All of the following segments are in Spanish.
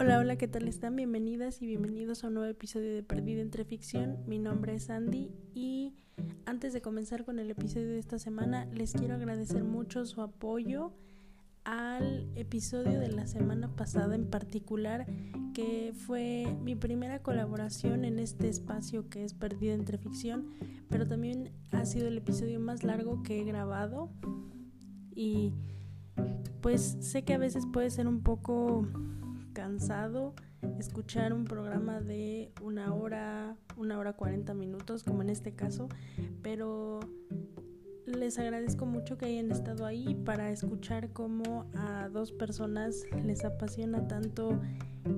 Hola, hola, ¿qué tal están? Bienvenidas y bienvenidos a un nuevo episodio de Perdida entre Ficción. Mi nombre es Andy y antes de comenzar con el episodio de esta semana, les quiero agradecer mucho su apoyo al episodio de la semana pasada en particular, que fue mi primera colaboración en este espacio que es Perdida entre Ficción, pero también ha sido el episodio más largo que he grabado y pues sé que a veces puede ser un poco cansado escuchar un programa de una hora, una hora cuarenta minutos, como en este caso, pero les agradezco mucho que hayan estado ahí para escuchar cómo a dos personas les apasiona tanto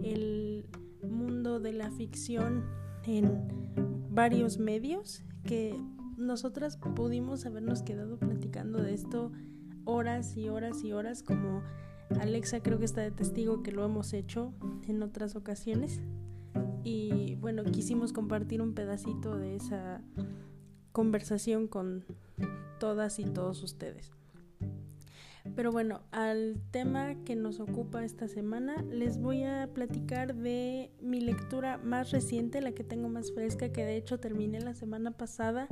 el mundo de la ficción en varios medios que nosotras pudimos habernos quedado platicando de esto horas y horas y horas como Alexa creo que está de testigo que lo hemos hecho en otras ocasiones y bueno, quisimos compartir un pedacito de esa conversación con todas y todos ustedes. Pero bueno, al tema que nos ocupa esta semana, les voy a platicar de mi lectura más reciente, la que tengo más fresca, que de hecho terminé la semana pasada,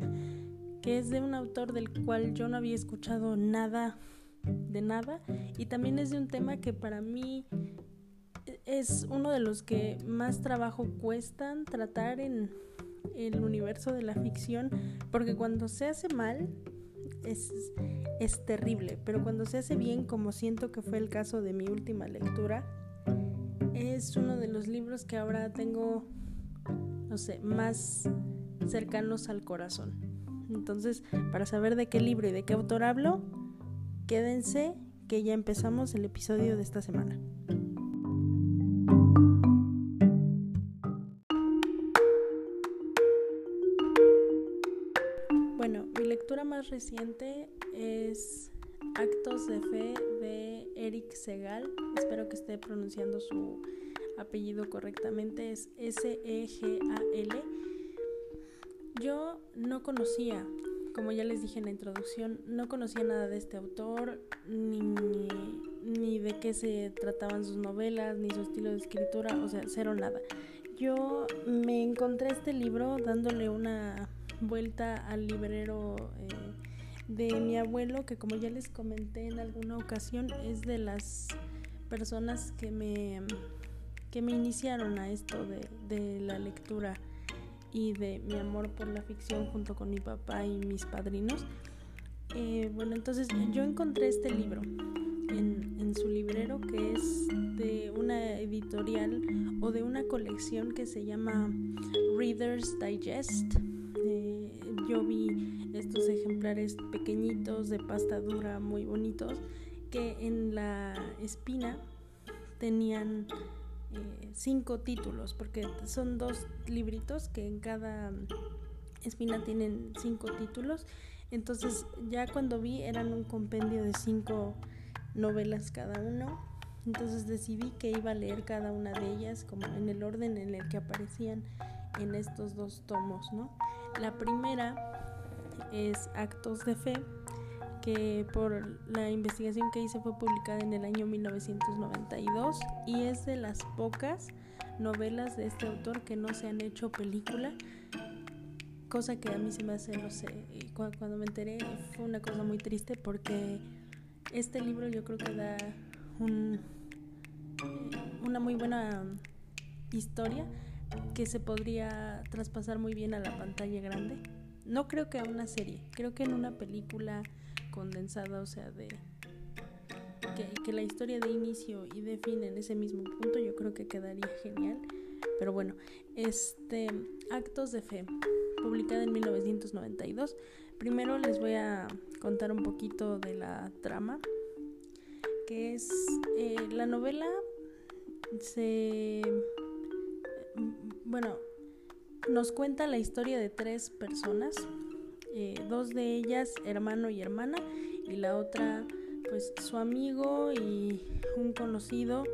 que es de un autor del cual yo no había escuchado nada de nada y también es de un tema que para mí es uno de los que más trabajo cuestan tratar en el universo de la ficción porque cuando se hace mal es, es terrible, pero cuando se hace bien, como siento que fue el caso de mi última lectura, es uno de los libros que ahora tengo, no sé, más cercanos al corazón. Entonces, para saber de qué libro y de qué autor hablo, quédense que ya empezamos el episodio de esta semana. Bueno, mi lectura más reciente es Actos de Fe de Eric Segal. Espero que esté pronunciando su apellido correctamente. Es S-E-G-A-L. Yo no conocía como ya les dije en la introducción, no conocía nada de este autor, ni, ni, de qué se trataban sus novelas, ni su estilo de escritura, o sea, cero nada. Yo me encontré este libro dándole una vuelta al librero eh, de mi abuelo, que como ya les comenté en alguna ocasión, es de las personas que me, que me iniciaron a esto de, de la lectura y de mi amor por la ficción junto con mi papá y mis padrinos. Eh, bueno, entonces yo encontré este libro en, en, su librero que es de una editorial o de una colección que se llama Reader's Digest. Eh, yo vi estos ejemplares pequeñitos de pasta dura muy bonitos que en la espina tenían eh, cinco títulos, porque son dos libritos que en cada espina tienen cinco títulos. Entonces ya cuando vi eran un compendio de cinco novelas cada uno. Entonces decidí que iba a leer cada una de ellas como en el orden en el que aparecían en estos dos tomos, ¿no? La primera es Actos de Fe que por la investigación que hice fue publicada en el año 1992 y es de las pocas novelas de este autor que no se han hecho película, cosa que a mí se me hace, no sé, cuando me enteré fue una cosa muy triste porque este libro yo creo que da un, una muy buena historia que se podría traspasar muy bien a la pantalla grande. No creo que a una serie, creo que en una película condensada, o sea, de que, la historia de inicio y de fin en ese mismo punto, yo creo que quedaría genial. Pero bueno, este Actos de Fe, publicada en 1992. Primero les voy a contar un poquito de la trama, que es eh, la novela se bueno nos cuenta la historia de tres personas eh, dos de ellas hermano y hermana y la otra pues su amigo y un conocido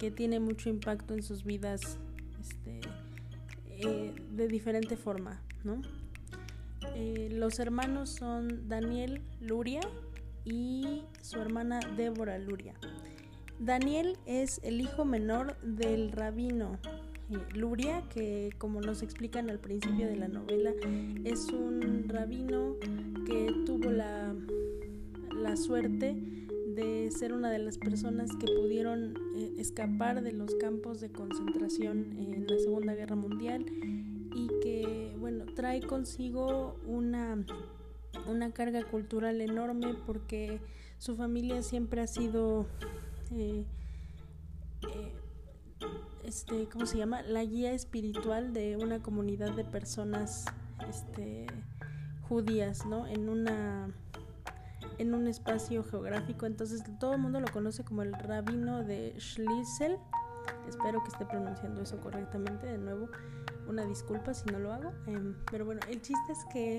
que tiene mucho impacto en sus vidas este, eh, de diferente forma, ¿no? Eh, los hermanos son Daniel Luria y su hermana Débora Luria. Daniel es el hijo menor del rabino Luria, que como nos explican al principio de la novela, es un rabino que tuvo la, la suerte de ser una de las personas que pudieron eh, escapar de los campos de concentración en la Segunda Guerra Mundial y que bueno trae consigo una, una carga cultural enorme porque su familia siempre ha sido eh, eh, este, ¿cómo se llama? La guía espiritual de una comunidad de personas este, judías, ¿no? En una en un espacio geográfico, entonces todo el mundo lo conoce como el rabino de Schlissel. Espero que esté pronunciando eso correctamente de nuevo. Una disculpa si no lo hago. Em, pero bueno, el chiste es que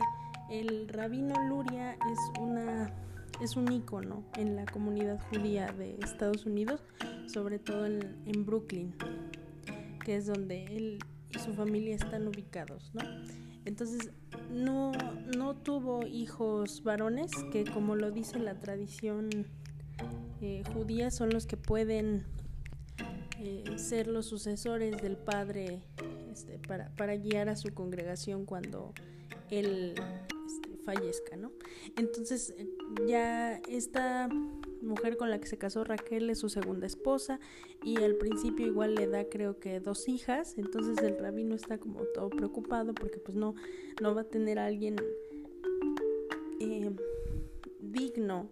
el rabino Luria es una es un icono en la comunidad judía de Estados Unidos, sobre todo en, en Brooklyn, que es donde él y su familia están ubicados, ¿no? Entonces no, no tuvo hijos varones, que como lo dice la tradición eh, judía, son los que pueden eh, ser los sucesores del padre este, para, para, guiar a su congregación cuando él este, fallezca, ¿no? Entonces ya esta mujer con la que se casó Raquel es su segunda esposa y al principio igual le da creo que dos hijas, entonces el rabino está como todo preocupado porque pues no, no va a tener a alguien eh, digno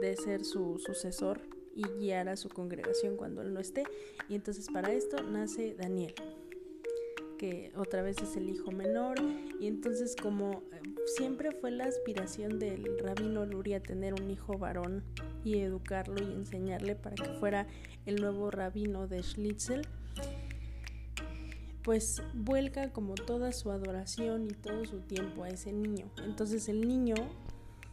de ser su sucesor y guiar a su congregación cuando él no esté. Y entonces para esto nace Daniel que otra vez es el hijo menor y entonces como eh, siempre fue la aspiración del rabino Luria tener un hijo varón y educarlo y enseñarle para que fuera el nuevo rabino de Schlitzel, pues vuelca como toda su adoración y todo su tiempo a ese niño. Entonces el niño,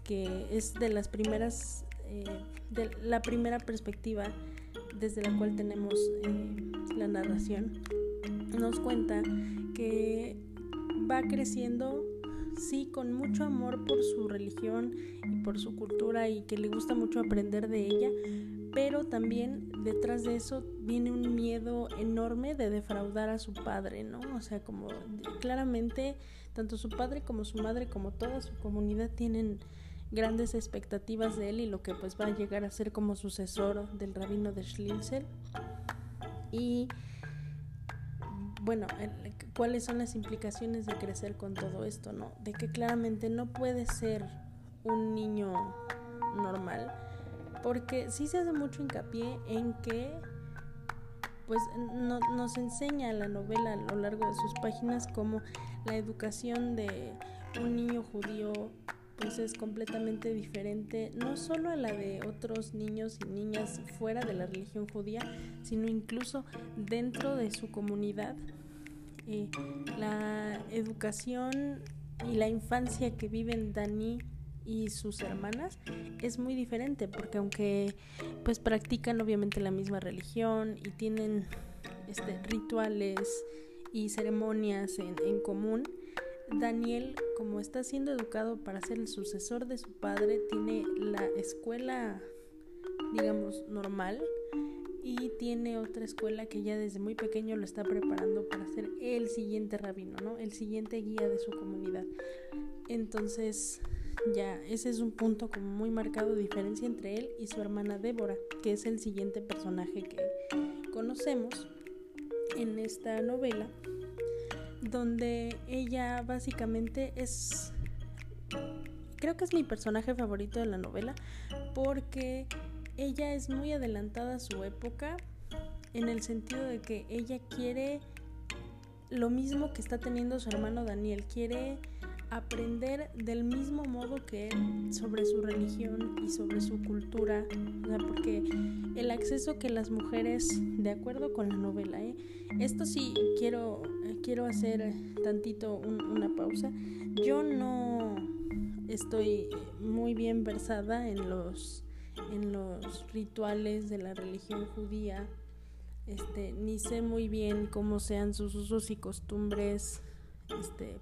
que es de las primeras, eh, de la primera perspectiva desde la cual tenemos eh, la narración, nos cuenta que va creciendo sí, con mucho amor por su religión y por su cultura y que le gusta mucho aprender de ella, pero también detrás de eso viene un miedo enorme de defraudar a su padre, ¿no? O sea, como claramente tanto su padre como su madre como toda su comunidad tienen grandes expectativas de él y lo que pues va a llegar a ser como sucesor del rabino de Schlitzel. Y bueno, cuáles son las implicaciones de crecer con todo esto, ¿no? De que claramente no puede ser un niño normal, porque sí se hace mucho hincapié en que pues no, nos enseña la novela a lo largo de sus páginas como la educación de un niño judío pues es completamente diferente no solo a la de otros niños y niñas fuera de la religión judía, sino incluso dentro de su comunidad. Eh, la educación y la infancia que viven Dani y sus hermanas es muy diferente porque aunque pues practican obviamente la misma religión y tienen este, rituales y ceremonias en, en común, Daniel, como está siendo educado para ser el sucesor de su padre, tiene la escuela, digamos, normal y tiene otra escuela que ya desde muy pequeño lo está preparando para ser el siguiente rabino, ¿no? El siguiente guía de su comunidad. Entonces, ya, ese es un punto como muy marcado de diferencia entre él y su hermana Débora, que es el siguiente personaje que conocemos en esta novela donde ella básicamente es, creo que es mi personaje favorito de la novela, porque ella es muy adelantada a su época en el sentido de que ella quiere lo mismo que está teniendo su hermano Daniel, quiere aprender del mismo modo que él sobre su religión y sobre su cultura, porque el acceso que las mujeres, de acuerdo con la novela, ¿eh? esto sí quiero, quiero hacer tantito una pausa, yo no estoy muy bien versada en los, en los rituales de la religión judía, este, ni sé muy bien cómo sean sus usos y costumbres este,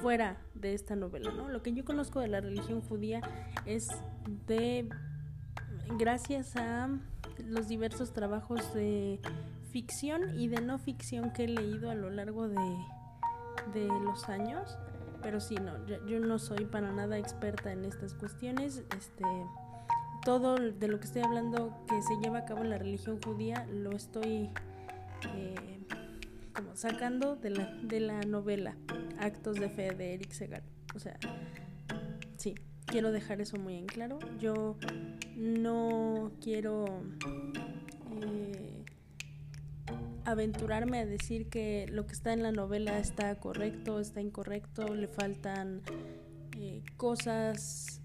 fuera de esta novela, ¿no? Lo que yo conozco de la religión judía es de gracias a los diversos trabajos de ficción y de no ficción que he leído a lo largo de, los años. Pero sí, no, yo, no soy para nada experta en estas cuestiones. Este, todo de lo que estoy hablando que se lleva a cabo en la religión judía lo estoy eh, como sacando de la, de la novela Actos de Fe de Eric Segal. O sea, sí, quiero dejar eso muy en claro. Yo no quiero eh, aventurarme a decir que lo que está en la novela está correcto, está incorrecto, le faltan eh, cosas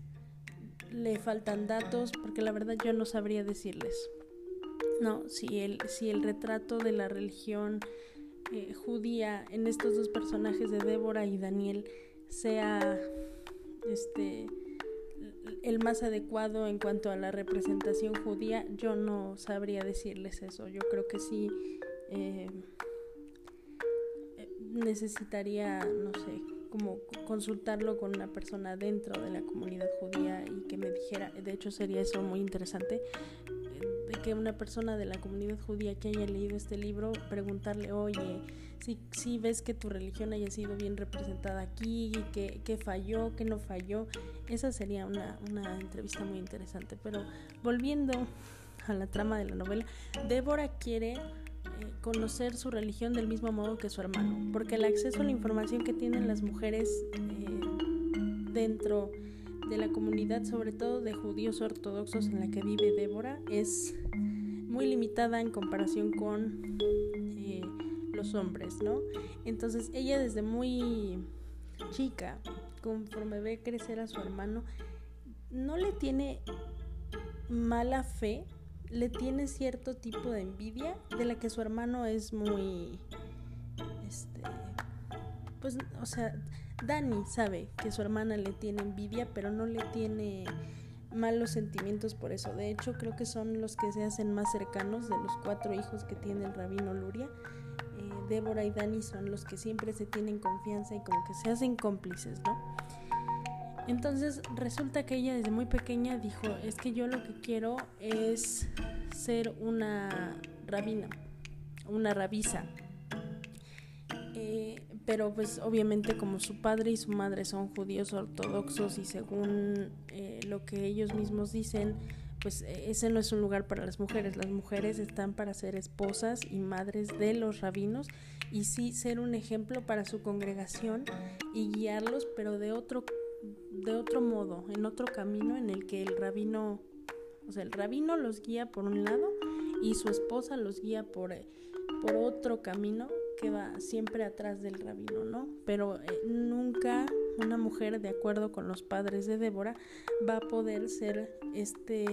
le faltan datos, porque la verdad yo no sabría decirles. No, si el, si el retrato de la religión eh, judía en estos dos personajes de Débora y Daniel sea este el más adecuado en cuanto a la representación judía, yo no sabría decirles eso. Yo creo que sí eh, necesitaría, no sé, como consultarlo con una persona dentro de la comunidad judía y que me dijera, de hecho sería eso muy interesante, que una persona de la comunidad judía que haya leído este libro, preguntarle, oye, si, si ves que tu religión haya sido bien representada aquí, que, que falló, que no falló, esa sería una, una entrevista muy interesante. Pero volviendo a la trama de la novela, Débora quiere eh, conocer su religión del mismo modo que su hermano, porque el acceso a la información que tienen las mujeres eh, dentro de la comunidad, sobre todo de judíos ortodoxos en la que vive Débora, es muy limitada en comparación con eh, los hombres, ¿no? Entonces ella desde muy chica, conforme ve crecer a su hermano, no le tiene mala fe le tiene cierto tipo de envidia de la que su hermano es muy este pues o sea Dani sabe que su hermana le tiene envidia pero no le tiene malos sentimientos por eso. De hecho creo que son los que se hacen más cercanos de los cuatro hijos que tiene el rabino Luria. Eh, Débora y Dani son los que siempre se tienen confianza y como que se hacen cómplices no entonces resulta que ella desde muy pequeña dijo, es que yo lo que quiero es ser una rabina, una rabisa. Eh, pero pues obviamente como su padre y su madre son judíos ortodoxos y según eh, lo que ellos mismos dicen, pues e, ese no es un lugar para las mujeres. Las mujeres están para ser esposas y madres de los rabinos y sí ser un ejemplo para su congregación y guiarlos, pero de otro de otro modo, en otro camino en el que el rabino, o sea, el rabino los guía por un lado y su esposa los guía por, eh, por otro camino que va siempre atrás del rabino, ¿no? Pero eh, nunca una mujer, de acuerdo con los padres de Débora, va a poder ser este,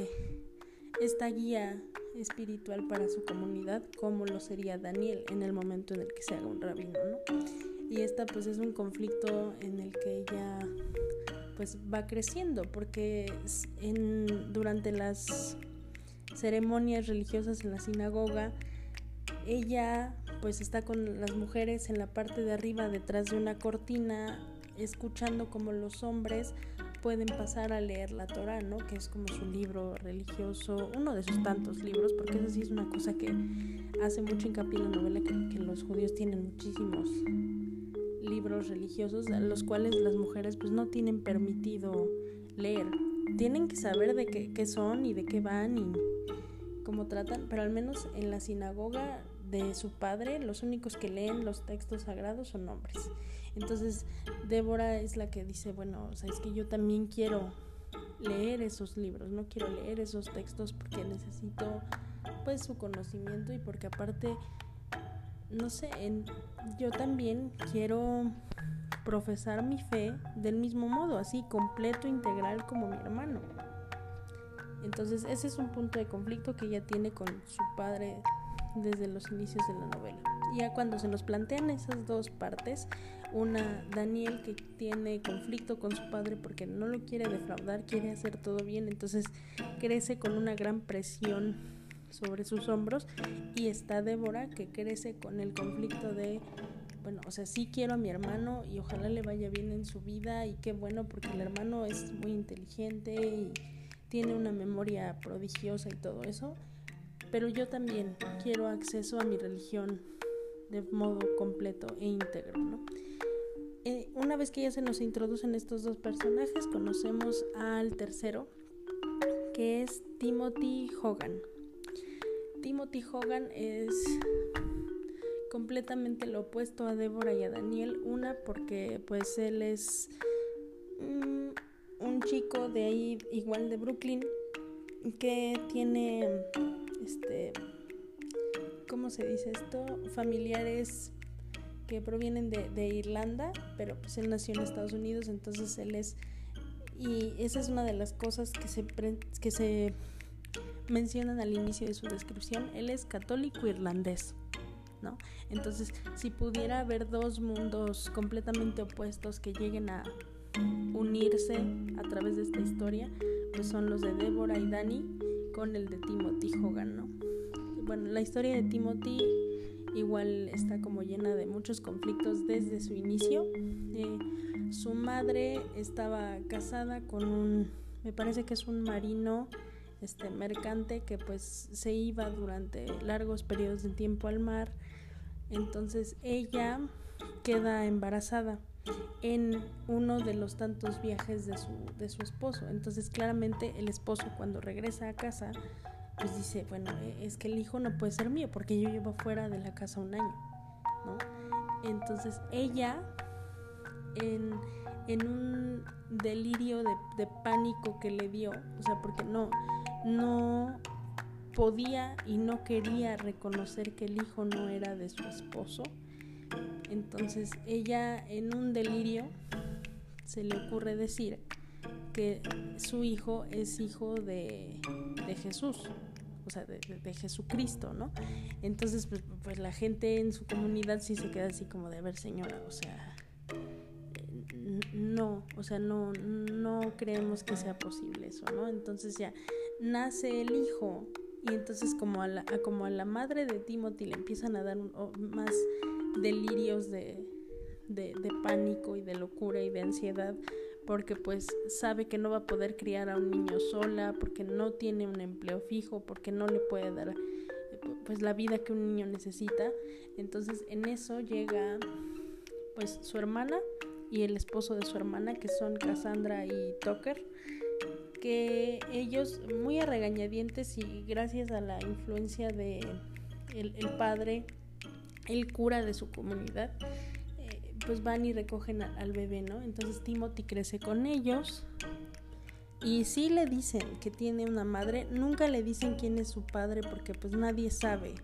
esta guía espiritual para su comunidad como lo sería Daniel en el momento en el que se haga un rabino, ¿no? Y esta pues es un conflicto en el que ella pues va creciendo porque en, durante las ceremonias religiosas en la sinagoga ella pues está con las mujeres en la parte de arriba detrás de una cortina escuchando como los hombres pueden pasar a leer la Torah, ¿no? Que es como su libro religioso, uno de sus tantos libros, porque eso sí es una cosa que hace mucho hincapié en la novela, que, que los judíos tienen muchísimos libros religiosos los cuales las mujeres pues no tienen permitido leer. Tienen que saber de qué, qué son y de qué van y cómo tratan, pero al menos en la sinagoga de su padre los únicos que leen los textos sagrados son hombres. Entonces Débora es la que dice, bueno, o sea, es que yo también quiero leer esos libros, no quiero leer esos textos porque necesito pues su conocimiento y porque aparte no sé, en, yo también quiero profesar mi fe del mismo modo, así completo, integral como mi hermano. Entonces ese es un punto de conflicto que ella tiene con su padre desde los inicios de la novela. Ya cuando se nos plantean esas dos partes, una Daniel que tiene conflicto con su padre porque no lo quiere defraudar, quiere hacer todo bien, entonces crece con una gran presión sobre sus hombros y está Débora que crece con el conflicto de bueno, o sea, sí quiero a mi hermano y ojalá le vaya bien en su vida y qué bueno porque el hermano es muy inteligente y tiene una memoria prodigiosa y todo eso, pero yo también quiero acceso a mi religión de modo completo e íntegro, ¿no? Eh, una vez que ya se nos introducen estos dos personajes, conocemos al tercero, que es Timothy Hogan. Timothy Hogan es completamente lo opuesto a Débora y a Daniel. Una porque pues él es mm, un chico de ahí igual de Brooklyn que tiene este ¿cómo se dice esto? familiares que provienen de, Irlanda, pero pues él nació en Estados Unidos, entonces él es... Y esa es una de las cosas que se, que se mencionan al inicio de su descripción. Él es católico irlandés, ¿no? Entonces, si pudiera haber dos mundos completamente opuestos que lleguen a unirse a través de esta historia, pues son los de Deborah y Danny con el de Timothy Hogan, ¿no? Bueno, la historia de Timothy igual está como llena de muchos conflictos desde su inicio. Eh, su madre estaba casada con un, me parece que es un marino este mercante que pues se iba durante largos periodos de tiempo al mar. Entonces ella queda embarazada en uno de los tantos viajes de su, de su esposo. Entonces claramente el esposo cuando regresa a casa pues dice, bueno, e, es que el hijo no puede ser mío porque yo llevo fuera de la casa un año. Entonces ella, en, un delirio de, de, pánico que le dio, o sea, porque no, no podía y no quería reconocer que el hijo no era de su esposo, entonces ella en un delirio se le ocurre decir que su hijo es hijo de, Jesús, o sea, de, Jesucristo, ¿no? Entonces, pues, pues, la gente en su comunidad sí se queda así como de, a ver, señora, o sea, no, o sea, no, no creemos que sea posible eso, ¿no? Entonces ya nace el hijo y entonces como a la, como a la madre de Timothy le empiezan a dar más delirios de, de, pánico y de locura y de ansiedad, porque pues sabe que no va a poder criar a un niño sola, porque no tiene un empleo fijo, porque no le puede dar pues la vida que un niño necesita. Entonces en eso llega pues su hermana y el esposo de su hermana que son Cassandra y Tucker que ellos muy a regañadientes y gracias a la influencia de el padre el cura de su comunidad pues van y recogen al bebé, ¿no? Entonces Timothy crece con ellos y sí le dicen que tiene una madre, nunca le dicen quién es su padre porque pues nadie sabe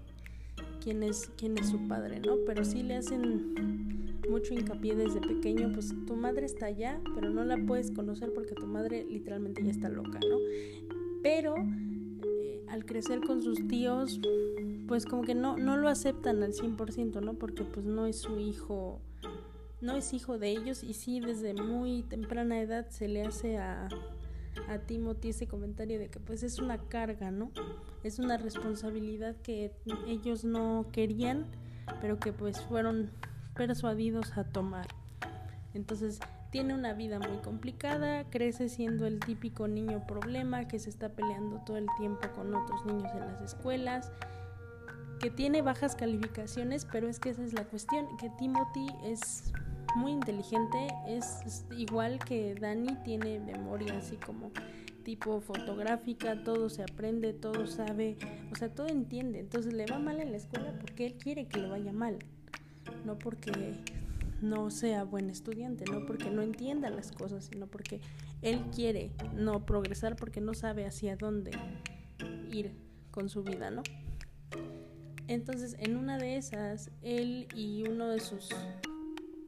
quién es quién es su padre, ¿no? Pero sí le hacen mucho hincapié desde pequeño, pues tu madre está allá, pero no la puedes conocer porque tu madre literalmente ya está loca, ¿no? Pero eh, al crecer con sus tíos, pues como que no, no lo aceptan al 100%, ¿no? Porque pues no es su hijo no es hijo de ellos y sí desde muy temprana edad se le hace a, a Timothy ese comentario de que pues es una carga, ¿no? Es una responsabilidad que ellos no querían, pero que pues fueron persuadidos a tomar. Entonces tiene una vida muy complicada, crece siendo el típico niño problema que se está peleando todo el tiempo con otros niños en las escuelas, que tiene bajas calificaciones, pero es que esa es la cuestión, que Timothy es muy inteligente, es, igual que Dani, tiene memoria así como tipo fotográfica, todo se aprende, todo sabe, o sea, todo entiende. Entonces le va mal en la escuela porque él quiere que le vaya mal, no porque no sea buen estudiante, no porque no entienda las cosas, sino porque él quiere no progresar porque no sabe hacia dónde ir con su vida, ¿no? Entonces, en una de esas, él y uno de sus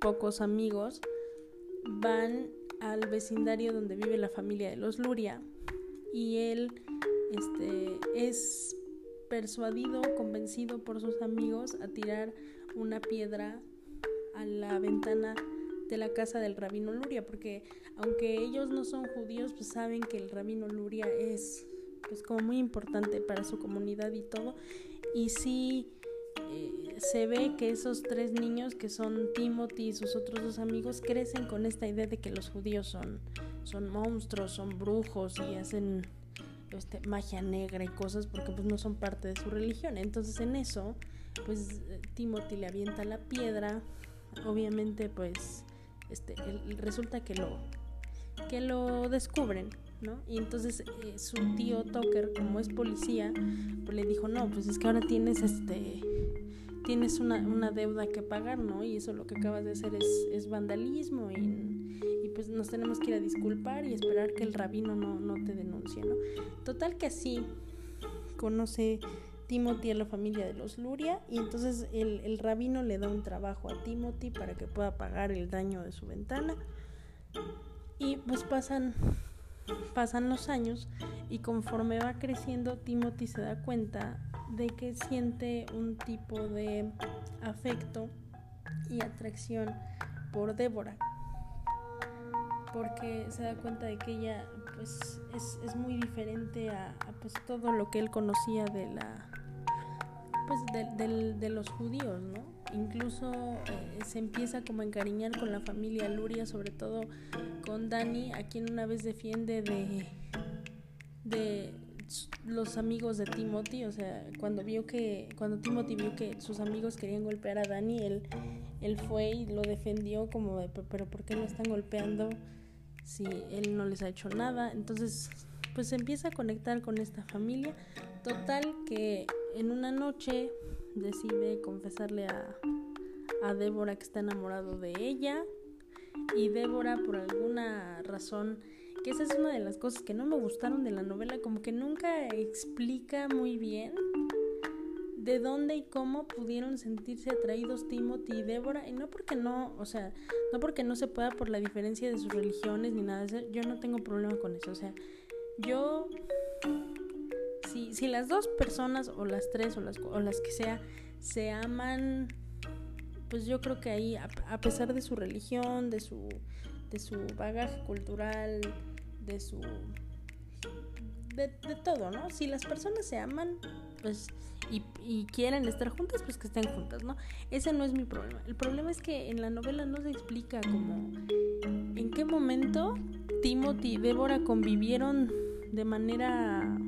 pocos amigos van al vecindario donde vive la familia de los Luria y él este, es persuadido, convencido por sus amigos a tirar una piedra a la ventana de la casa del rabino Luria, porque aunque ellos no son judíos, pues saben que el rabino Luria es pues como muy importante para su comunidad y todo, y sí eh, se ve que esos tres niños que son Timothy y sus otros dos amigos crecen con esta idea de que los judíos son, son monstruos, son brujos y hacen este, magia negra y cosas porque pues no son parte de su religión. Entonces en eso, pues Timothy le avienta la piedra, obviamente pues este, resulta que lo, que lo descubren, ¿no? Y entonces eh, su tío Tucker, como es policía, pues le dijo, no, pues es que ahora tienes este tienes una, una deuda que pagar, ¿no? Y eso lo que acabas de hacer es, es vandalismo y, y, pues nos tenemos que ir a disculpar y esperar que el rabino no, no te denuncie, ¿no? Total que así conoce Timothy a la familia de los Luria y entonces el, rabino le da un trabajo a Timothy para que pueda pagar el daño de su ventana. Y pues pasan pasan los años y conforme va creciendo Timothy se da cuenta de que siente un tipo de afecto y atracción por Débora porque se da cuenta de que ella pues es, es muy diferente a, pues todo lo que él conocía de la pues de, de los judíos no incluso eh, se empieza como a encariñar con la familia Luria, sobre todo con Dani, a quien una vez defiende de, de los amigos de Timothy, o sea, cuando vio que, cuando Timothy vio que sus amigos querían golpear a Dani, él, él fue y lo defendió como de, pero ¿por qué lo están golpeando si él no les ha hecho nada? Entonces, pues se empieza a conectar con esta familia. Total que en una noche decide confesarle a, a Débora que está enamorado de ella. Y Débora por alguna razón que esa es una de las cosas que no me gustaron de la novela como que nunca explica muy bien de dónde y cómo pudieron sentirse atraídos Timothy y Débora. Y no porque no, o sea, no porque no se pueda por la diferencia de sus religiones ni nada de eso, yo no tengo problema con eso, o sea, yo si, si las dos personas o las tres o las, o las que sea se aman, pues yo creo que ahí, a, pesar de su religión, de su, de su bagaje cultural, de su... De, de todo, ¿no? Si las personas se aman, pues y, y, quieren estar juntas, pues que estén juntas, ¿no? Ese no es mi problema. El problema es que en la novela no se explica como en qué momento Timothy y Débora convivieron de manera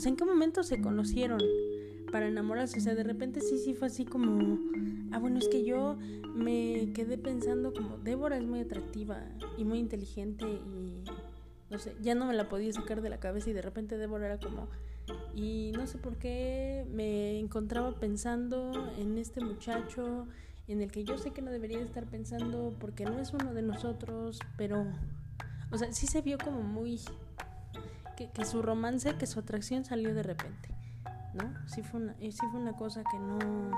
sea, ¿en qué momento se conocieron para enamorarse? O sea, de repente sí, sí fue así como, ah, bueno, es que yo me quedé pensando como, Débora es muy atractiva y muy inteligente y, no sé, ya no me la podía sacar de la cabeza y de repente Débora era como, y no sé por qué me encontraba pensando en este muchacho en el que yo sé que no debería estar pensando porque no es uno de nosotros, pero, o sea, sí se vio como muy que, su romance, que su atracción salió de repente, ¿no? Sí fue una, sí fue una cosa que no,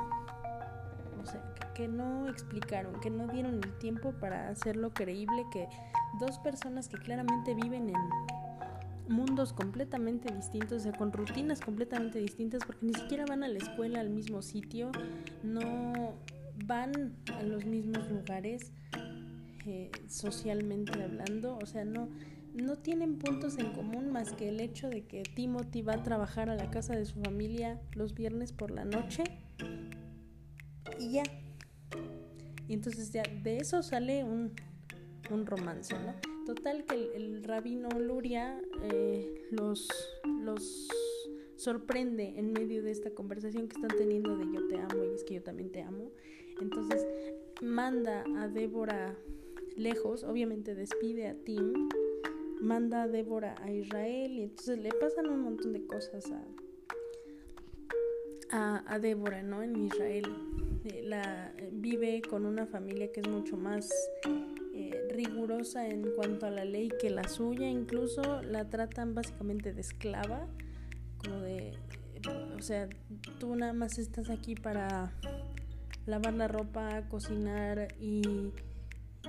o sea, que, que, no explicaron, que no dieron el tiempo para hacerlo creíble, que dos personas que claramente viven en mundos completamente distintos, o sea, con rutinas completamente distintas, porque ni siquiera van a la escuela al mismo sitio, no van a los mismos lugares eh, socialmente hablando, o sea, no no tienen puntos en común más que el hecho de que Timothy va a trabajar a la casa de su familia los viernes por la noche y ya. Y entonces ya de eso sale un, un romance, ¿no? Total que el, rabino Luria eh, los, los sorprende en medio de esta conversación que están teniendo de yo te amo y es que yo también te amo. Entonces manda a Débora lejos, obviamente despide a Tim manda a Débora a Israel y entonces le pasan un montón de cosas a, a, Débora, ¿no? En Israel. Eh, la, vive con una familia que es mucho más eh, rigurosa en cuanto a la ley que la suya, incluso la tratan básicamente de esclava, como de, o sea, tú nada más estás aquí para lavar la ropa, cocinar y,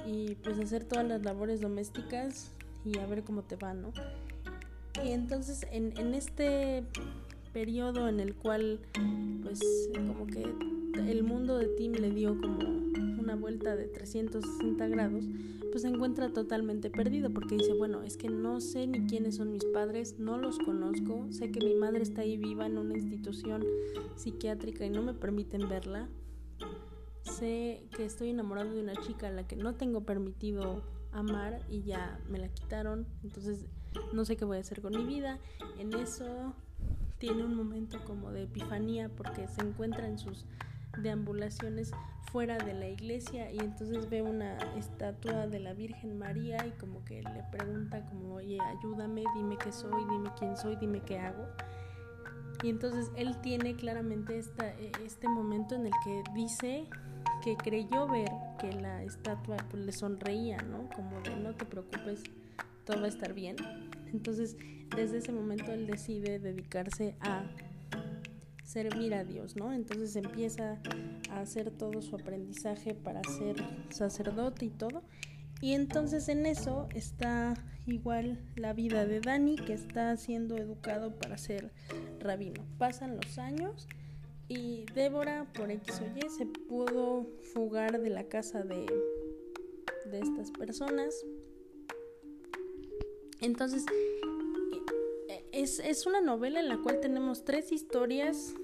y pues hacer todas las labores domésticas y a ver cómo te va, ¿no? Y entonces en, en este periodo en el cual pues como que el mundo de Tim le dio como una vuelta de 360 grados, pues se encuentra totalmente perdido porque dice, bueno, es que no sé ni quiénes son mis padres, no los conozco, sé que mi madre está ahí viva en una institución psiquiátrica y no me permiten verla, sé que estoy enamorado de una chica a la que no tengo permitido amar y ya me la quitaron. Entonces no sé qué voy a hacer con mi vida. En eso tiene un momento como de epifanía porque se encuentra en sus deambulaciones fuera de la iglesia y entonces ve una estatua de la Virgen María y como que le pregunta como, oye, ayúdame, dime qué soy, dime quién soy, dime qué hago. Y entonces él tiene claramente esta, este momento en el que dice que creyó ver que la estatua pues, le sonreía, ¿no? Como de no te preocupes, todo va a estar bien. Entonces, desde ese momento él decide dedicarse a servir a Dios, ¿no? Entonces empieza a hacer todo su aprendizaje para ser sacerdote y todo. Y entonces en eso está igual la vida de Dani, que está siendo educado para ser rabino. Pasan los años y Débora, por X o Y, se pudo fugar de la casa de, de estas personas. Entonces, es, es, una novela en la cual tenemos tres historias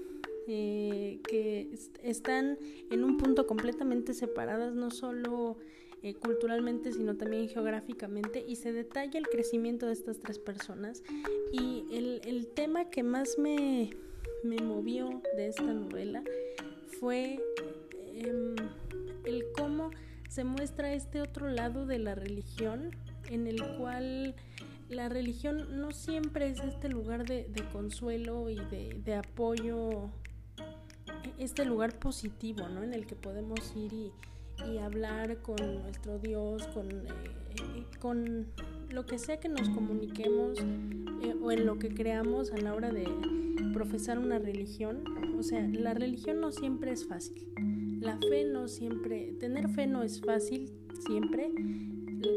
eh, que están en un punto completamente separadas, no solo eh, culturalmente, sino también geográficamente, y se detalla el crecimiento de estas tres personas. Y el, el tema que más me, me, movió de esta novela fue em, el cómo se muestra este otro lado de la religión, en el cual la religión no siempre es este lugar de, consuelo y de, de apoyo este lugar positivo, ¿no? En el que podemos ir y, hablar con nuestro Dios, con, eh, con lo que sea que nos comuniquemos eh, o en lo que creamos a la hora de profesar una religión. O sea, la religión no siempre es fácil. La fe no siempre, tener fe no es fácil siempre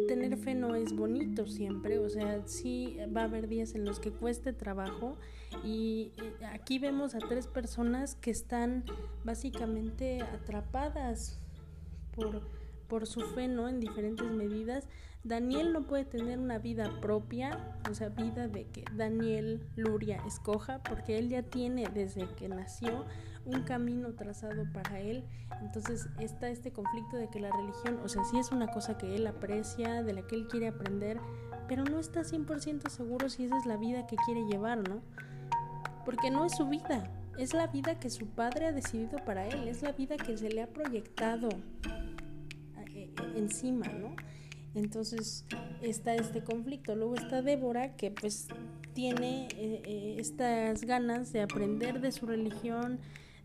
tener fe no es bonito siempre, o sea, sí va a haber días en los que cueste trabajo y eh, aquí vemos a tres personas que están básicamente atrapadas por, su fe, ¿no? En diferentes medidas. Daniel no puede tener una vida propia, o sea, vida de que Daniel Luria escoja, porque él ya tiene desde que nació un camino trazado para él. Entonces está este conflicto de que la religión, o sea, sí es una cosa que él aprecia, de la que él quiere aprender, pero no está 100% seguro si esa es la vida que quiere llevar, ¿no? Porque no es su vida, es la vida que su padre ha decidido para él, es la vida que se le ha proyectado eh, encima, ¿no? Entonces está este conflicto. Luego está Débora que pues tiene eh, eh, estas ganas de aprender de su religión,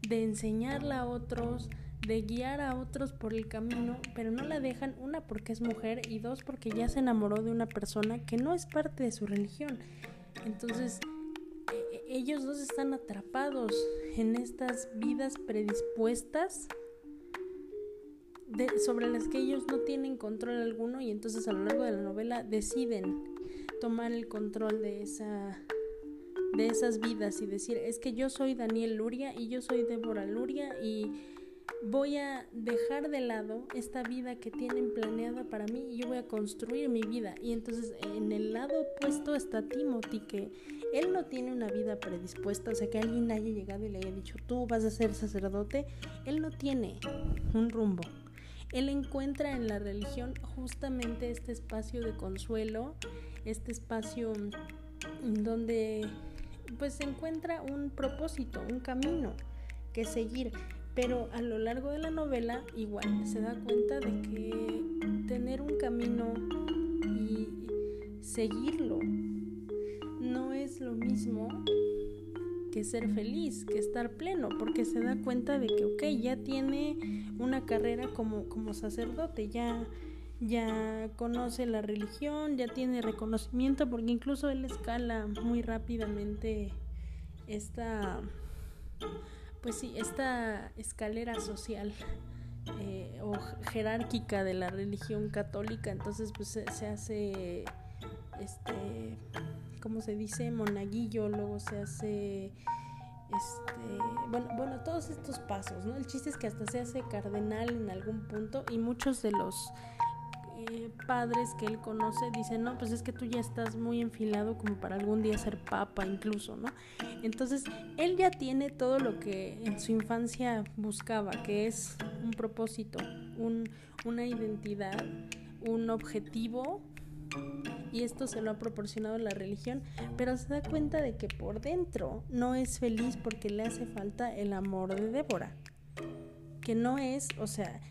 de enseñarla a otros, de guiar a otros por el camino, pero no la dejan, una porque es mujer y dos porque ya se enamoró de una persona que no es parte de su religión. Entonces, ellos dos están atrapados en estas vidas predispuestas sobre las que ellos no tienen control alguno y entonces a lo largo de la novela deciden tomar el control de esa de esas vidas y decir, es que yo soy Daniel Luria y yo soy Débora Luria y voy a dejar de lado esta vida que tienen planeada para mí y yo voy a construir mi vida. Y entonces en el lado opuesto está Timothy, que él no tiene una vida predispuesta, o sea, que alguien haya llegado y le haya dicho, tú vas a ser sacerdote, él no tiene un rumbo. Él encuentra en la religión justamente este espacio de consuelo, este espacio donde pues se encuentra un propósito, un camino que seguir. Pero a lo largo de la novela igual se da cuenta de que tener un camino y seguirlo no es lo mismo que ser feliz, que estar pleno, porque se da cuenta de que, ok, ya tiene una carrera como, como sacerdote, ya ya conoce la religión, ya tiene reconocimiento, porque incluso él escala muy rápidamente esta, pues sí, esta escalera social eh, o jerárquica de la religión católica, entonces pues se, hace, este, ¿cómo se dice? Monaguillo, luego se hace este, bueno, bueno, todos estos pasos, ¿no? El chiste es que hasta se hace cardenal en algún punto y muchos de los eh, padres que él conoce dicen, no, pues es que tú ya estás muy enfilado como para algún día ser papa incluso, ¿no? Entonces, él ya tiene todo lo que en su infancia buscaba, que es un propósito, un, una identidad, un objetivo y esto se lo ha proporcionado la religión, pero se da cuenta de que por dentro no es feliz porque le hace falta el amor de Débora. Que no es, o sea,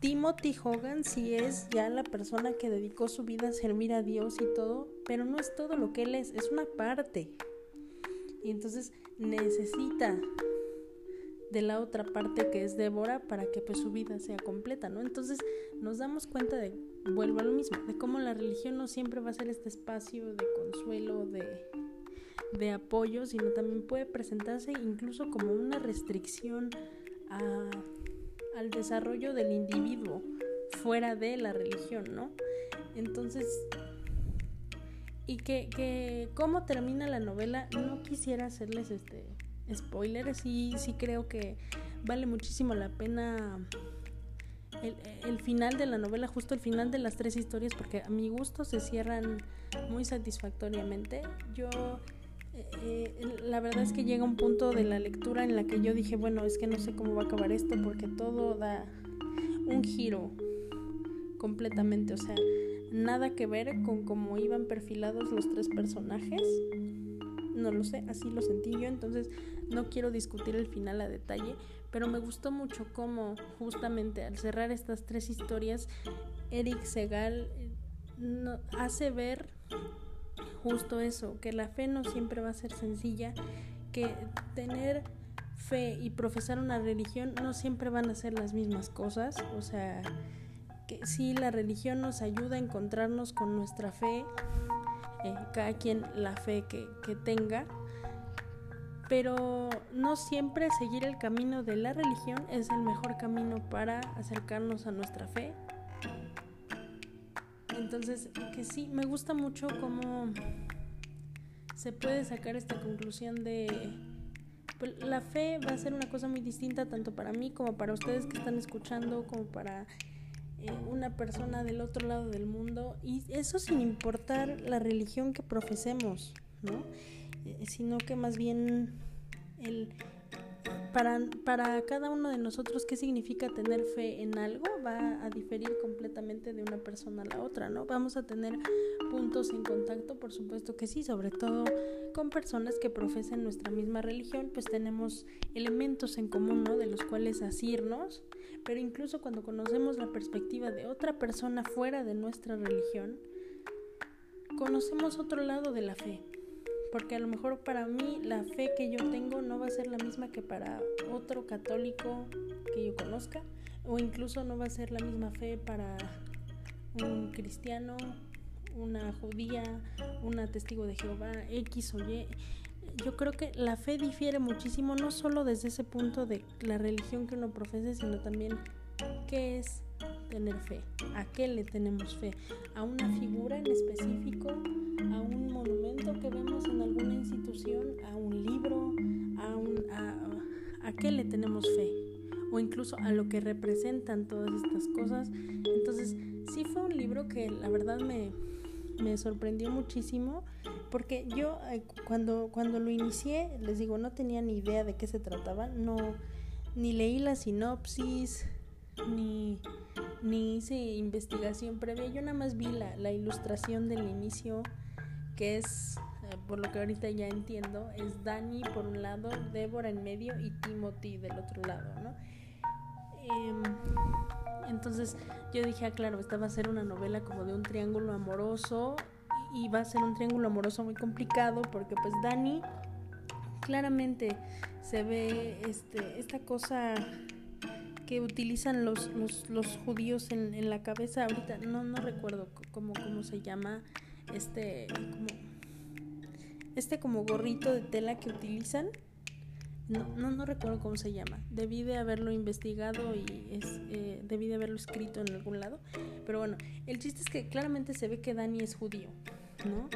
Timothy Hogan sí es ya la persona que dedicó su vida a servir a Dios y todo, pero no es todo lo que él es, es una parte. Y entonces necesita de la otra parte que es Débora para que pues su vida sea completa, ¿no? Entonces nos damos cuenta de, vuelvo a lo mismo, de cómo la religión no siempre va a ser este espacio de consuelo, de, de apoyo, sino también puede presentarse incluso como una restricción a al desarrollo del individuo fuera de la religión, ¿no? Entonces, y que, que cómo termina la novela, no quisiera hacerles este spoilers, sí, sí creo que vale muchísimo la pena el, el, final de la novela, justo el final de las tres historias, porque a mi gusto se cierran muy satisfactoriamente. Yo eh, la verdad es que llega un punto de la lectura en la que yo dije, bueno, es que no sé cómo va a acabar esto porque todo da un giro completamente, o sea, nada que ver con cómo iban perfilados los tres personajes. No lo sé, así lo sentí yo, entonces no quiero discutir el final a detalle, pero me gustó mucho cómo justamente al cerrar estas tres historias, Eric Segal eh, hace ver justo eso, que la fe no siempre va a ser sencilla, que tener fe y profesar una religión no siempre van a ser las mismas cosas, o sea, que sí la religión nos ayuda a encontrarnos con nuestra fe, eh, cada quien la fe que, que tenga, pero no siempre seguir el camino de la religión es el mejor camino para acercarnos a nuestra fe entonces, que sí, me gusta mucho cómo se puede sacar esta conclusión de pues, la fe va a ser una cosa muy distinta tanto para mí como para ustedes que están escuchando, como para eh, una persona del otro lado del mundo. Y eso sin importar la religión que profesemos, ¿no? Eh, sino que más bien el para, para cada uno de nosotros qué significa tener fe en algo va a diferir completamente de una persona a la otra, ¿no? Vamos a tener puntos en contacto, por supuesto que sí, sobre todo con personas que profesen nuestra misma religión, pues tenemos elementos en común, ¿no? De los cuales asirnos, pero incluso cuando conocemos la perspectiva de otra persona fuera de nuestra religión, conocemos otro lado de la fe porque a lo mejor para mí la fe que yo tengo no va a ser la misma que para otro católico que yo conozca, o incluso no va a ser la misma fe para un cristiano, una judía, una testigo de Jehová, X o Y. Yo creo que la fe difiere muchísimo, no solo desde ese punto de la religión que uno profese, sino también qué es tener fe, a qué le tenemos fe, a una figura en específico, a un monumento que vemos en alguna institución, a un libro, a, qué le tenemos fe o incluso a lo que representan todas estas cosas. Entonces, sí fue un libro que la verdad me, me sorprendió muchísimo porque yo eh, cuando, cuando lo inicié, les digo, no tenía ni idea de qué se trataba, no, ni leí la sinopsis, ni, ni hice investigación previa, yo nada más vi la, la ilustración del inicio que es, eh, por lo que ahorita ya entiendo, es Dani por un lado, Débora en medio y Timothy del otro lado, ¿no? Em, entonces yo dije, ah, claro, esta va a ser una novela como de un triángulo amoroso y va a ser un triángulo amoroso muy complicado porque pues Dani claramente se ve este, esta cosa que utilizan los, los, judíos en, en, la cabeza ahorita, no, no recuerdo cómo, cómo se llama este como este como gorrito de tela que utilizan no, no, no recuerdo cómo se llama. Debí de haberlo investigado y es, eh, debí de haberlo escrito en algún lado pero bueno el chiste es que claramente se ve que Dani es judío no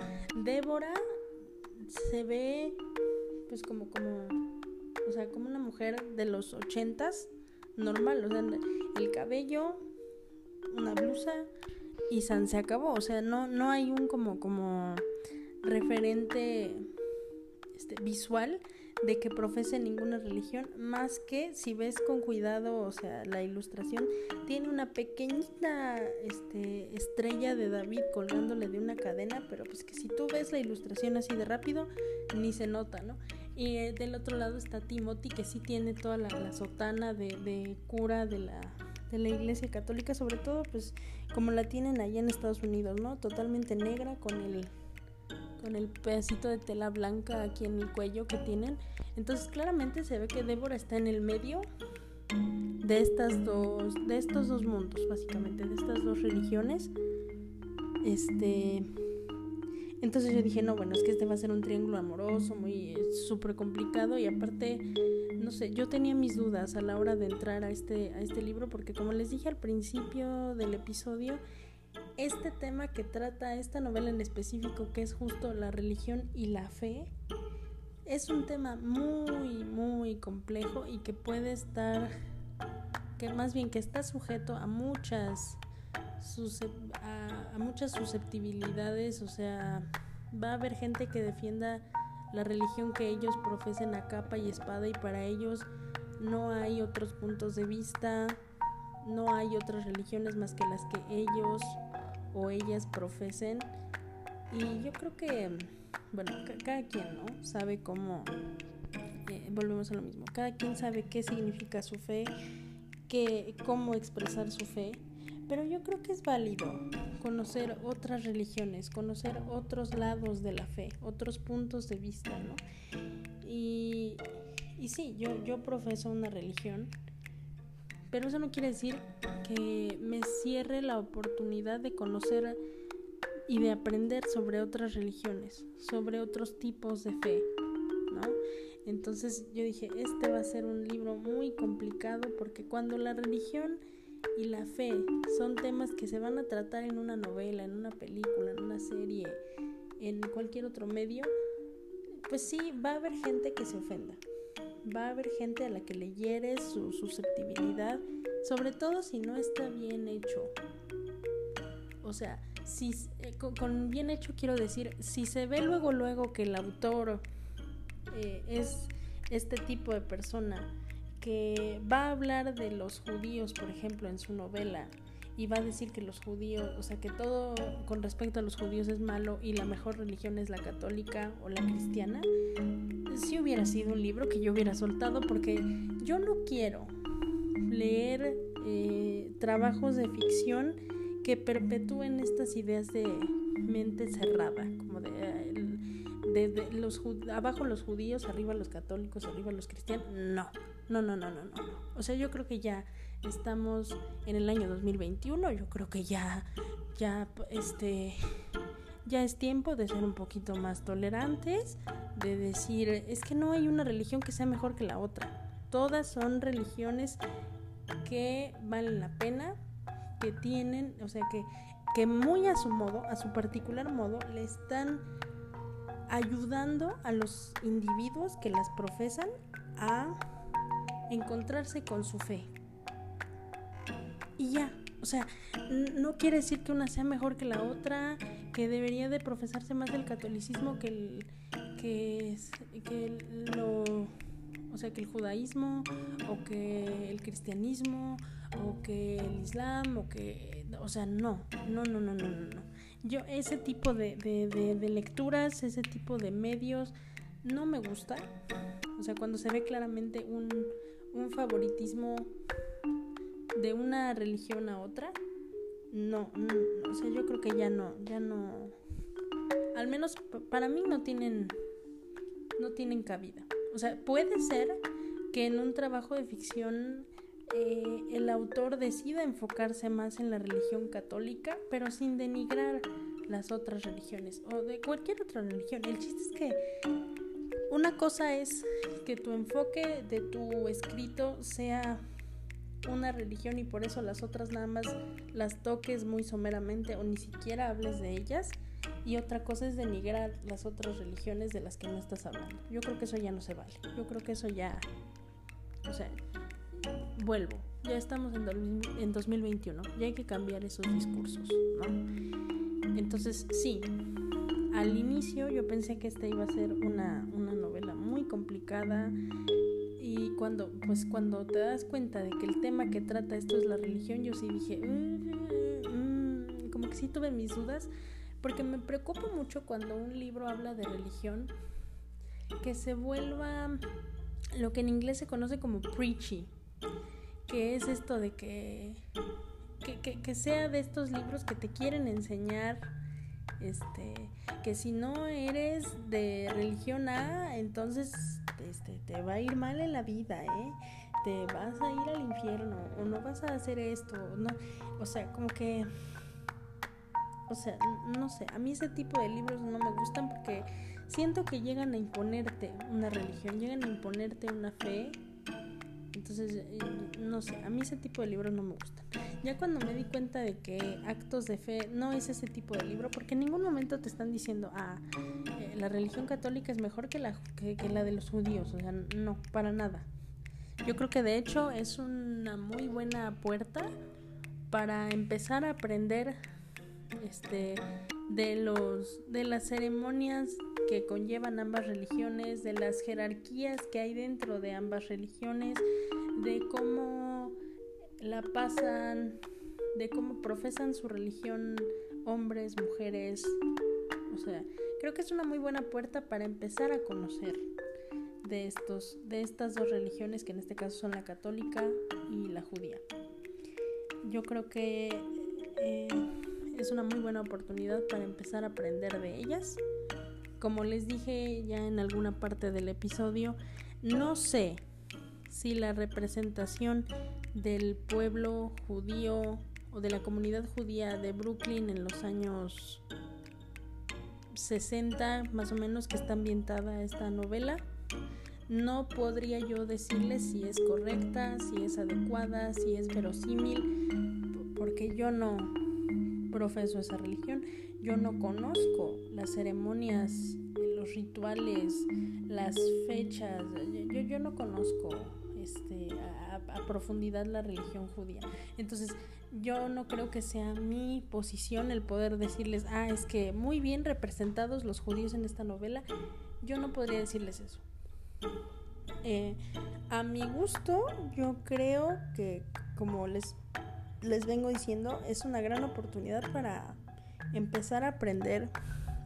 Débora se ve pues como como o sea como una mujer de los ochentas normal o sea el cabello una blusa y San se acabó, o sea, no, no hay un como, como referente este, visual de que profese ninguna religión, más que si ves con cuidado, o sea, la ilustración tiene una pequeñita este, estrella de David colgándole de una cadena, pero pues que si tú ves la ilustración así de rápido, ni se nota, ¿no? Y eh, del otro lado está Timothy, que sí tiene toda la, sotana de, de cura de la, de la iglesia católica, sobre todo pues como la tienen allá en Estados Unidos, ¿no? Totalmente negra con el con el pedacito de tela blanca aquí en el cuello que tienen. Entonces claramente se ve que Débora está en el medio de estas dos de estos dos mundos, básicamente, de estas dos religiones. Este entonces yo dije, no, bueno, es que este va a ser un triángulo amoroso, muy súper complicado y aparte, no sé, yo tenía mis dudas a la hora de entrar a este, a este libro porque como les dije al principio del episodio, este tema que trata esta novela en específico, que es justo la religión y la fe, es un tema muy, muy complejo y que puede estar, que más bien que está sujeto a muchas, a, muchas susceptibilidades, o sea, va a haber gente que defienda la religión que ellos profesen a capa y espada y para ellos no hay otros puntos de vista, no hay otras religiones más que las que ellos o ellas profesen. Y yo creo que, bueno, cada quien, ¿no? Sabe cómo, eh, volvemos a lo mismo, cada quien sabe qué significa su fe, qué, cómo expresar su fe, pero yo creo que es válido conocer otras religiones, conocer otros lados de la fe, otros puntos de vista, ¿no? Y, y sí, yo, yo profeso una religión, pero eso no quiere decir que me cierre la oportunidad de conocer y de aprender sobre otras religiones, sobre otros tipos de fe, ¿no? Entonces yo dije, este va a ser un libro muy complicado porque cuando la religión y la fe son temas que se van a tratar en una novela, en una película, en una serie, en cualquier otro medio, pues sí, va a haber gente que se ofenda va a haber gente a la que le hiere su susceptibilidad, sobre todo si no está bien hecho. O sea, si eh, con, bien hecho quiero decir, si se ve luego luego que el autor eh, es este tipo de persona que va a hablar de los judíos, por ejemplo, en su novela, y va a decir que los judíos, o sea, que todo con respecto a los judíos es malo y la mejor religión es la católica o la cristiana, si hubiera sido un libro que yo hubiera soltado porque yo no quiero leer eh, trabajos de ficción que perpetúen estas ideas de mente cerrada, como de, de, los abajo los judíos, arriba los católicos, arriba los cristianos. No, no, no, no, no, no. O sea, yo creo que ya estamos en el año 2021, yo creo que ya, ya, este, ya es tiempo de ser un poquito más tolerantes, de decir, es que no hay una religión que sea mejor que la otra. Todas son religiones que valen la pena, que tienen, o sea, que, que muy a su modo, a su particular modo, le están ayudando a los individuos que las profesan a encontrarse con su fe, y ya. O sea, no quiere decir que una sea mejor que la otra, que debería de profesarse más del catolicismo que el, que, que lo, o sea, que el judaísmo o que el cristianismo o que el islam o que, o sea, no, no, no, no, no, no. Yo ese tipo de, de, de lecturas, ese tipo de medios, no me gusta. O sea, cuando se ve claramente un, un favoritismo de una religión a otra, no, o sea, yo creo que ya no, ya no, al menos para mí no tienen, no tienen cabida. O sea, puede ser que en un trabajo de ficción eh, el autor decida enfocarse más en la religión católica, pero sin denigrar las otras religiones o de cualquier otra religión. El chiste es que una cosa es que tu enfoque de tu escrito sea una religión y por eso las otras nada más las toques muy someramente o ni siquiera hables de ellas. Y otra cosa es denigrar las otras religiones de las que no estás hablando. Yo creo que eso ya no se vale. Yo creo que eso ya... O sea, vuelvo. Ya estamos en, en 2021. Ya hay que cambiar esos discursos, ¿no? Entonces, sí. Al inicio yo pensé que esta iba a ser una, una novela muy complicada y cuando pues cuando te das cuenta de que el tema que trata esto es la religión yo sí dije mm, mm", como que sí tuve mis dudas porque me preocupa mucho cuando un libro habla de religión que se vuelva lo que en inglés se conoce como preachy que es esto de que que, que sea de estos libros que te quieren enseñar este que si no eres de religión A, entonces este, te va a ir mal en la vida, ¿eh? Te vas a ir al infierno o no vas a hacer esto, no, o sea, como que o sea, no sé, a mí ese tipo de libros no me gustan porque siento que llegan a imponerte una religión, llegan a imponerte una fe. Entonces, eh, no sé, a mí ese tipo de libros no me gustan. Ya cuando me di cuenta de que Actos de Fe no es ese tipo de libro, porque en ningún momento te están diciendo, ah, eh, la religión católica es mejor que la, que, la de los judíos, o sea, no, para nada. Yo creo que de hecho es una muy buena puerta para empezar a aprender este de los de las ceremonias que conllevan ambas religiones, de las jerarquías que hay dentro de ambas religiones, de cómo la pasan, de cómo profesan su religión hombres, mujeres. O sea, creo que es una muy buena puerta para empezar a conocer de estos, de estas dos religiones que en este caso son la católica y la judía. Yo creo que eh, es una muy buena oportunidad para empezar a aprender de ellas. Como les dije ya en alguna parte del episodio, no sé si la representación del pueblo judío o de la comunidad judía de Brooklyn en los años 60 más o menos que está ambientada esta novela. No podría yo decirles si es correcta, si es adecuada, si es verosímil, porque yo no profeso esa religión, yo no conozco las ceremonias, los rituales, las fechas, yo, yo no conozco este, a, profundidad la religión judía. Entonces, yo no creo que sea mi posición el poder decirles, ah, es que muy bien representados los judíos en esta novela. Yo no podría decirles eso. Eh, a mi gusto, yo creo que, como les, les vengo diciendo, es una gran oportunidad para empezar a aprender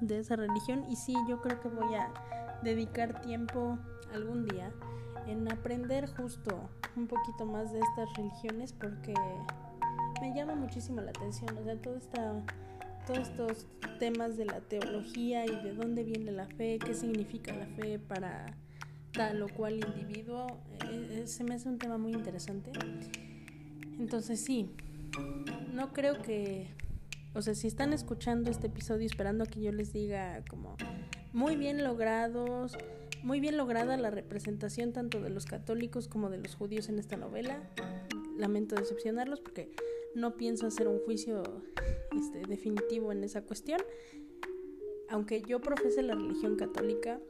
de esa religión. Y sí, yo creo que voy a dedicar tiempo algún día en aprender justo un poquito más de estas religiones porque me llama muchísimo la atención, o sea, todo esta, todos estos temas de la teología y de dónde viene la fe, qué significa la fe para tal o cual individuo, eh, eh, se me hace un tema muy interesante. Entonces sí, no creo que, o sea, si están escuchando este episodio esperando que yo les diga como muy bien logrados, muy bien lograda la representación tanto de los católicos como de los judíos en esta novela. Lamento decepcionarlos porque no pienso hacer un juicio este, definitivo en esa cuestión. Aunque yo profese la religión católica,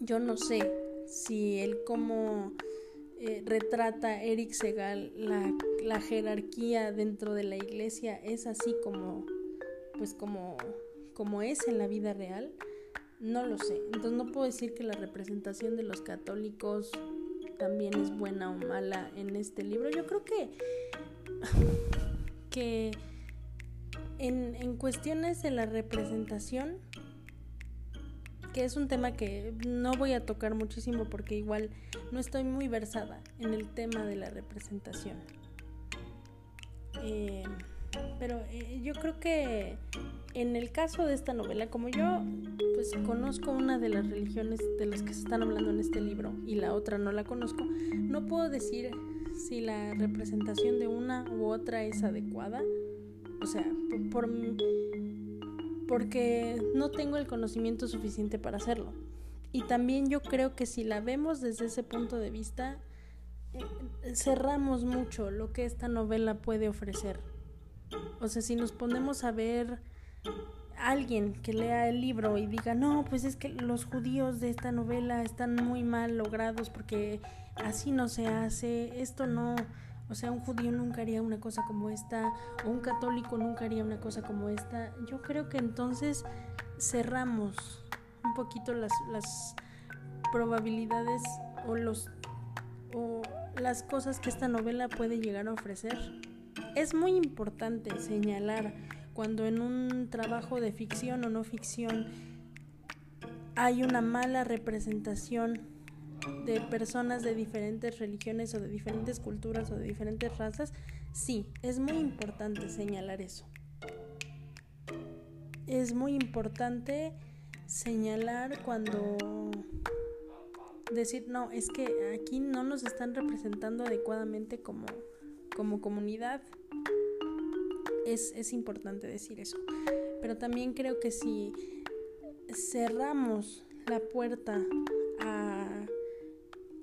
yo no sé si el cómo eh, retrata Eric Segal la, la, jerarquía dentro de la iglesia es así como pues como, como es en la vida real no lo sé. Entonces no puedo decir que la representación de los católicos también es buena o mala en este libro. Yo creo que, que en, en cuestiones de la representación, que es un tema que no voy a tocar muchísimo porque igual no estoy muy versada en el tema de la representación. Eh, pero eh, yo creo que en el caso de esta novela, como yo pues conozco una de las religiones de las que se están hablando en este libro y la otra no la conozco, no puedo decir si la representación de una u otra es adecuada. O sea, por, porque no tengo el conocimiento suficiente para hacerlo. Y también yo creo que si la vemos desde ese punto de vista, eh, cerramos mucho lo que esta novela puede ofrecer. O sea, si nos ponemos a ver alguien que lea el libro y diga, no, pues es que los judíos de esta novela están muy mal logrados porque así no se hace, esto no, o sea, un judío nunca haría una cosa como esta, o un católico nunca haría una cosa como esta, yo creo que entonces cerramos un poquito las, las probabilidades o los o las cosas que esta novela puede llegar a ofrecer. Es muy importante señalar cuando en un trabajo de ficción o no ficción hay una mala representación de personas de diferentes religiones o de diferentes culturas o de diferentes razas, sí, es muy importante señalar eso. Es muy importante señalar cuando decir, no, es que aquí no nos están representando adecuadamente como, como comunidad. Es, es importante decir eso. Pero también creo que si cerramos la puerta a,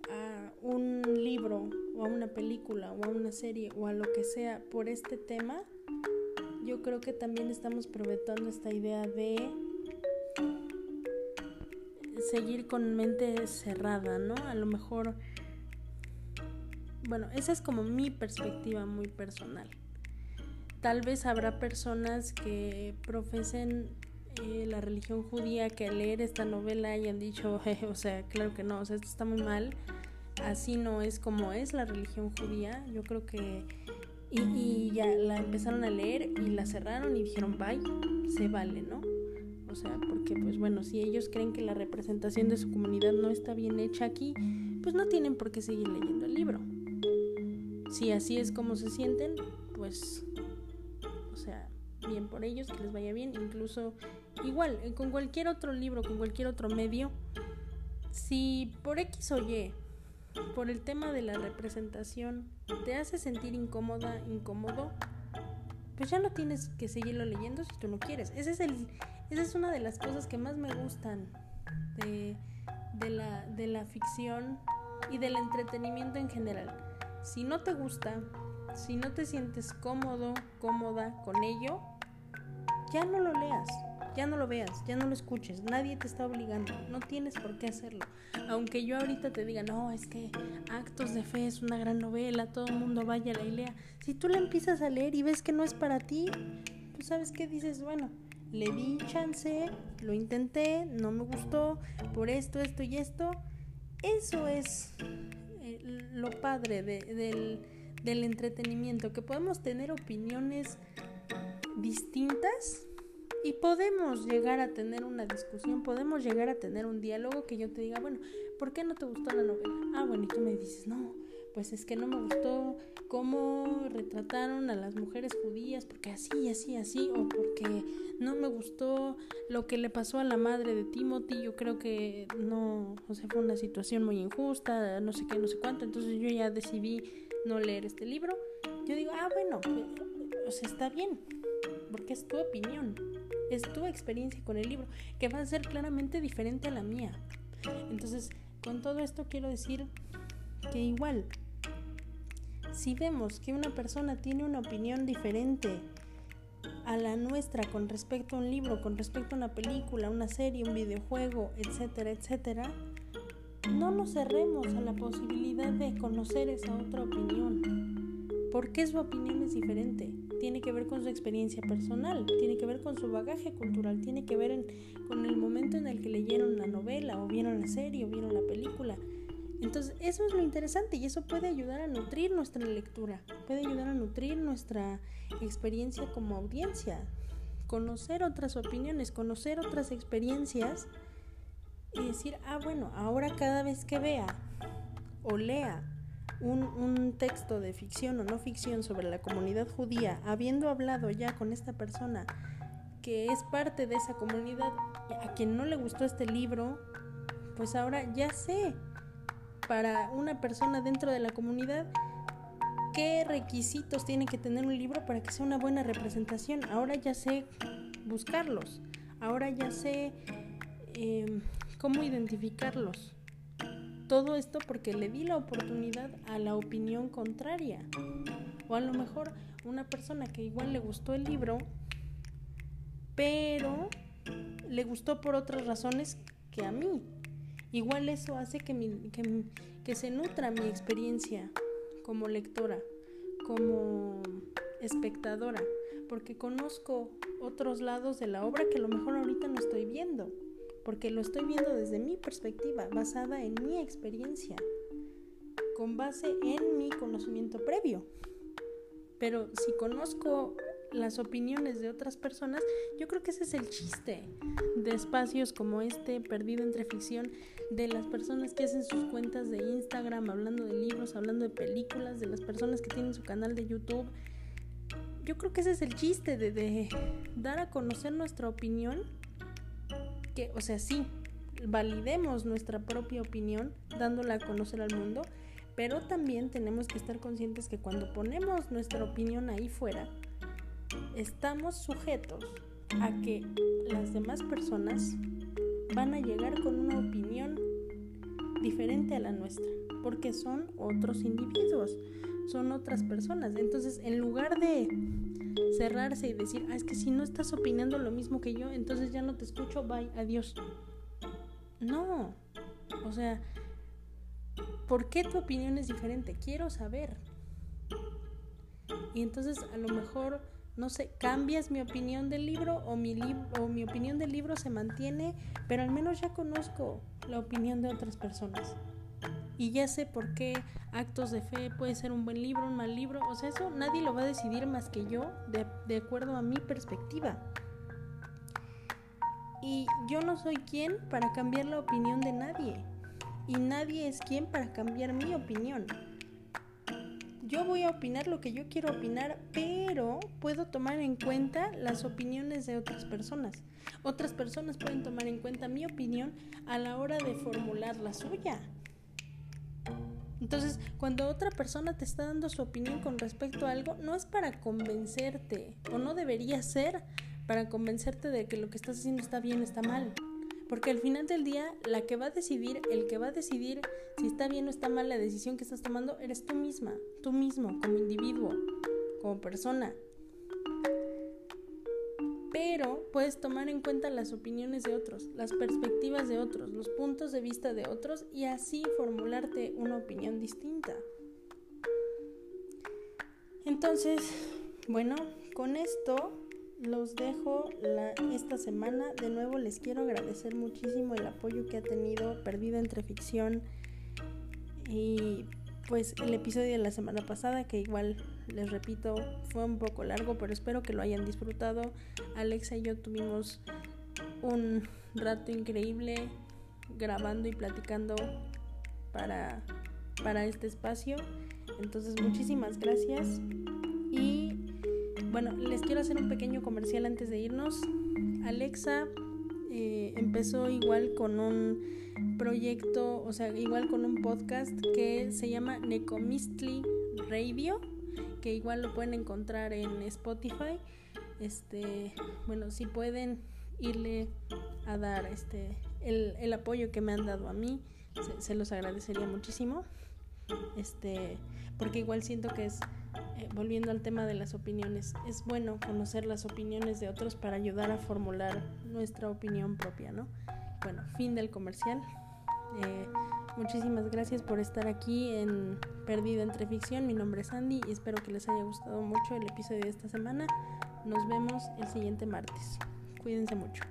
a un libro o a una película o a una serie o a lo que sea por este tema, yo creo que también estamos provetando esta idea de seguir con mente cerrada, ¿no? A lo mejor, bueno, esa es como mi perspectiva muy personal. Tal vez habrá personas que profesen eh, la religión judía que al leer esta novela hayan dicho, o sea, claro que no, o sea, esto está muy mal, así no es como es la religión judía. Yo creo que... Y, y ya la empezaron a leer y la cerraron y dijeron, bye, se vale, ¿no? O sea, porque pues bueno, si ellos creen que la representación de su comunidad no está bien hecha aquí, pues no tienen por qué seguir leyendo el libro. Si así es como se sienten, pues, o sea, bien por ellos, que les vaya bien. Incluso, igual, eh, con cualquier otro libro, con cualquier otro medio, si por X o Y, por el tema de la representación, te hace sentir incómoda, incómodo, pues ya no tienes que seguirlo leyendo si tú no quieres. Ese es el, esa es una de las cosas que más me gustan de, la, de la ficción y del entretenimiento en general. Si no te gusta, si no te sientes cómodo, cómoda con ello, ya no lo leas, ya no lo veas, ya no lo escuches, nadie te está obligando, no tienes por qué hacerlo. Aunque yo ahorita te diga, no, es que Actos de Fe es una gran novela, todo el mundo vaya a la lea. Si tú la empiezas a leer y ves que no es para ti, pues sabes qué dices, bueno, le di chance, lo intenté, no me gustó, por esto, esto y esto. Eso es eh, lo padre del, del entretenimiento, que podemos tener opiniones distintas y podemos llegar a tener una discusión, podemos llegar a tener un diálogo que yo te diga, bueno, ¿por qué no te gustó la novela? Ah, bueno, y tú me dices, no, pues es que no me gustó cómo retrataron a las mujeres judías, porque así, así, así, o porque no me gustó lo que le pasó a la madre de Timothy, yo creo que no, o fue una situación muy injusta, no sé qué, no sé cuánto, entonces yo ya decidí no leer este libro. Yo digo, ah, bueno, o está bien, porque es tu opinión, es tu experiencia con el libro, que va a ser claramente diferente a la mía. Entonces, con todo esto quiero decir que igual, si vemos que una persona tiene una opinión diferente a la nuestra con respecto a un libro, con respecto a una película, una serie, un videojuego, etcétera, etcétera, no nos cerremos a la posibilidad de conocer esa otra opinión. Porque su opinión es diferente. Tiene que ver con su experiencia personal, tiene que ver con su bagaje cultural, tiene que ver con el momento en el que leyeron la novela, o vieron la serie, o vieron la película. Entonces, eso es lo interesante y eso puede ayudar a nutrir nuestra lectura, puede ayudar a nutrir nuestra experiencia como audiencia, conocer otras opiniones, conocer otras experiencias y decir, ah, bueno, ahora cada vez que vea o lea un, un, texto de ficción o no ficción sobre la comunidad judía, habiendo hablado ya con esta persona que es parte de esa comunidad, a quien no le gustó este libro, pues ahora ya sé para una persona dentro de la comunidad qué requisitos tiene que tener un libro para que sea una buena representación. Ahora ya sé buscarlos, ahora ya sé em, cómo identificarlos. Todo esto porque le di la oportunidad a la opinión contraria. O a lo mejor una persona que igual le gustó el libro, pero le gustó por otras razones que a mí. Igual eso hace que, que, se nutra mi experiencia como lectora, como espectadora, porque conozco otros lados de la obra que a lo mejor ahorita no estoy viendo, porque lo estoy viendo desde mi perspectiva, basada en mi experiencia, con base en mi conocimiento previo. Pero si conozco las opiniones de otras personas, yo creo que ese es el chiste de espacios como este, perdido entre ficción, de las personas que hacen sus cuentas de Instagram hablando de libros, hablando de películas, de las personas que tienen su canal de YouTube. Yo creo que ese es el chiste de, dar a conocer nuestra opinión, que, o sea, sí, validemos nuestra propia opinión, dándola a conocer al mundo, pero también tenemos que estar conscientes que cuando ponemos nuestra opinión ahí fuera, estamos sujetos a que las demás personas van a llegar con una opinión diferente a la nuestra, porque son otros individuos, son otras personas. Entonces, en lugar de cerrarse y decir, ah, es que si no estás opinando lo mismo que yo, entonces ya no te escucho, bye, adiós. No, o sea, ¿por qué tu opinión es diferente? Quiero saber. Y entonces a lo mejor no sé, cambias mi opinión del libro o mi, o mi opinión del libro se mantiene, pero al menos ya conozco la opinión de otras personas. Y ya sé por qué Actos de Fe puede ser un buen libro, un mal libro. O sea, eso nadie lo va a decidir más que yo, de, de acuerdo a mi perspectiva. Y yo no soy quien para cambiar la opinión de nadie. Y nadie es quien para cambiar mi opinión yo voy a opinar lo que yo quiero opinar, pero puedo tomar en cuenta las opiniones de otras personas. Otras personas pueden tomar en cuenta mi opinión a la hora de formular la suya. Entonces, cuando otra persona te está dando su opinión con respecto a algo, no es para convencerte, o no debería ser para convencerte de que lo que estás haciendo está bien, o está mal. Porque al final del día, la que va a decidir, el que va a decidir si está bien o está mal la decisión que estás tomando, eres tú misma, tú mismo, como individuo, como persona. Pero puedes tomar en cuenta las opiniones de otros, las perspectivas de otros, los puntos de vista de otros y así formularte una opinión distinta. Entonces, bueno, con esto los dejo esta semana. De nuevo les quiero agradecer muchísimo el apoyo que ha tenido Perdida entre Ficción y pues el episodio de la semana pasada que igual les repito fue un poco largo pero espero que lo hayan disfrutado. Alexa y yo tuvimos un rato increíble grabando y platicando para, para este espacio. Entonces muchísimas gracias y bueno, les quiero hacer un pequeño comercial antes de irnos. Alexa eh, empezó igual con un proyecto, o sea, igual con un podcast que se llama Necomistly Radio, que igual lo pueden encontrar en Spotify. Este, bueno, si pueden irle a dar este el, apoyo que me han dado a mí, se, se los agradecería muchísimo. Este, porque igual siento que es eh, volviendo al tema de las opiniones, es bueno conocer las opiniones de otros para ayudar a formular nuestra opinión propia, ¿no? Bueno, fin del comercial. Eh, muchísimas gracias por estar aquí en Perdido entre Ficción. Mi nombre es Andy y espero que les haya gustado mucho el episodio de esta semana. Nos vemos el siguiente martes. Cuídense mucho.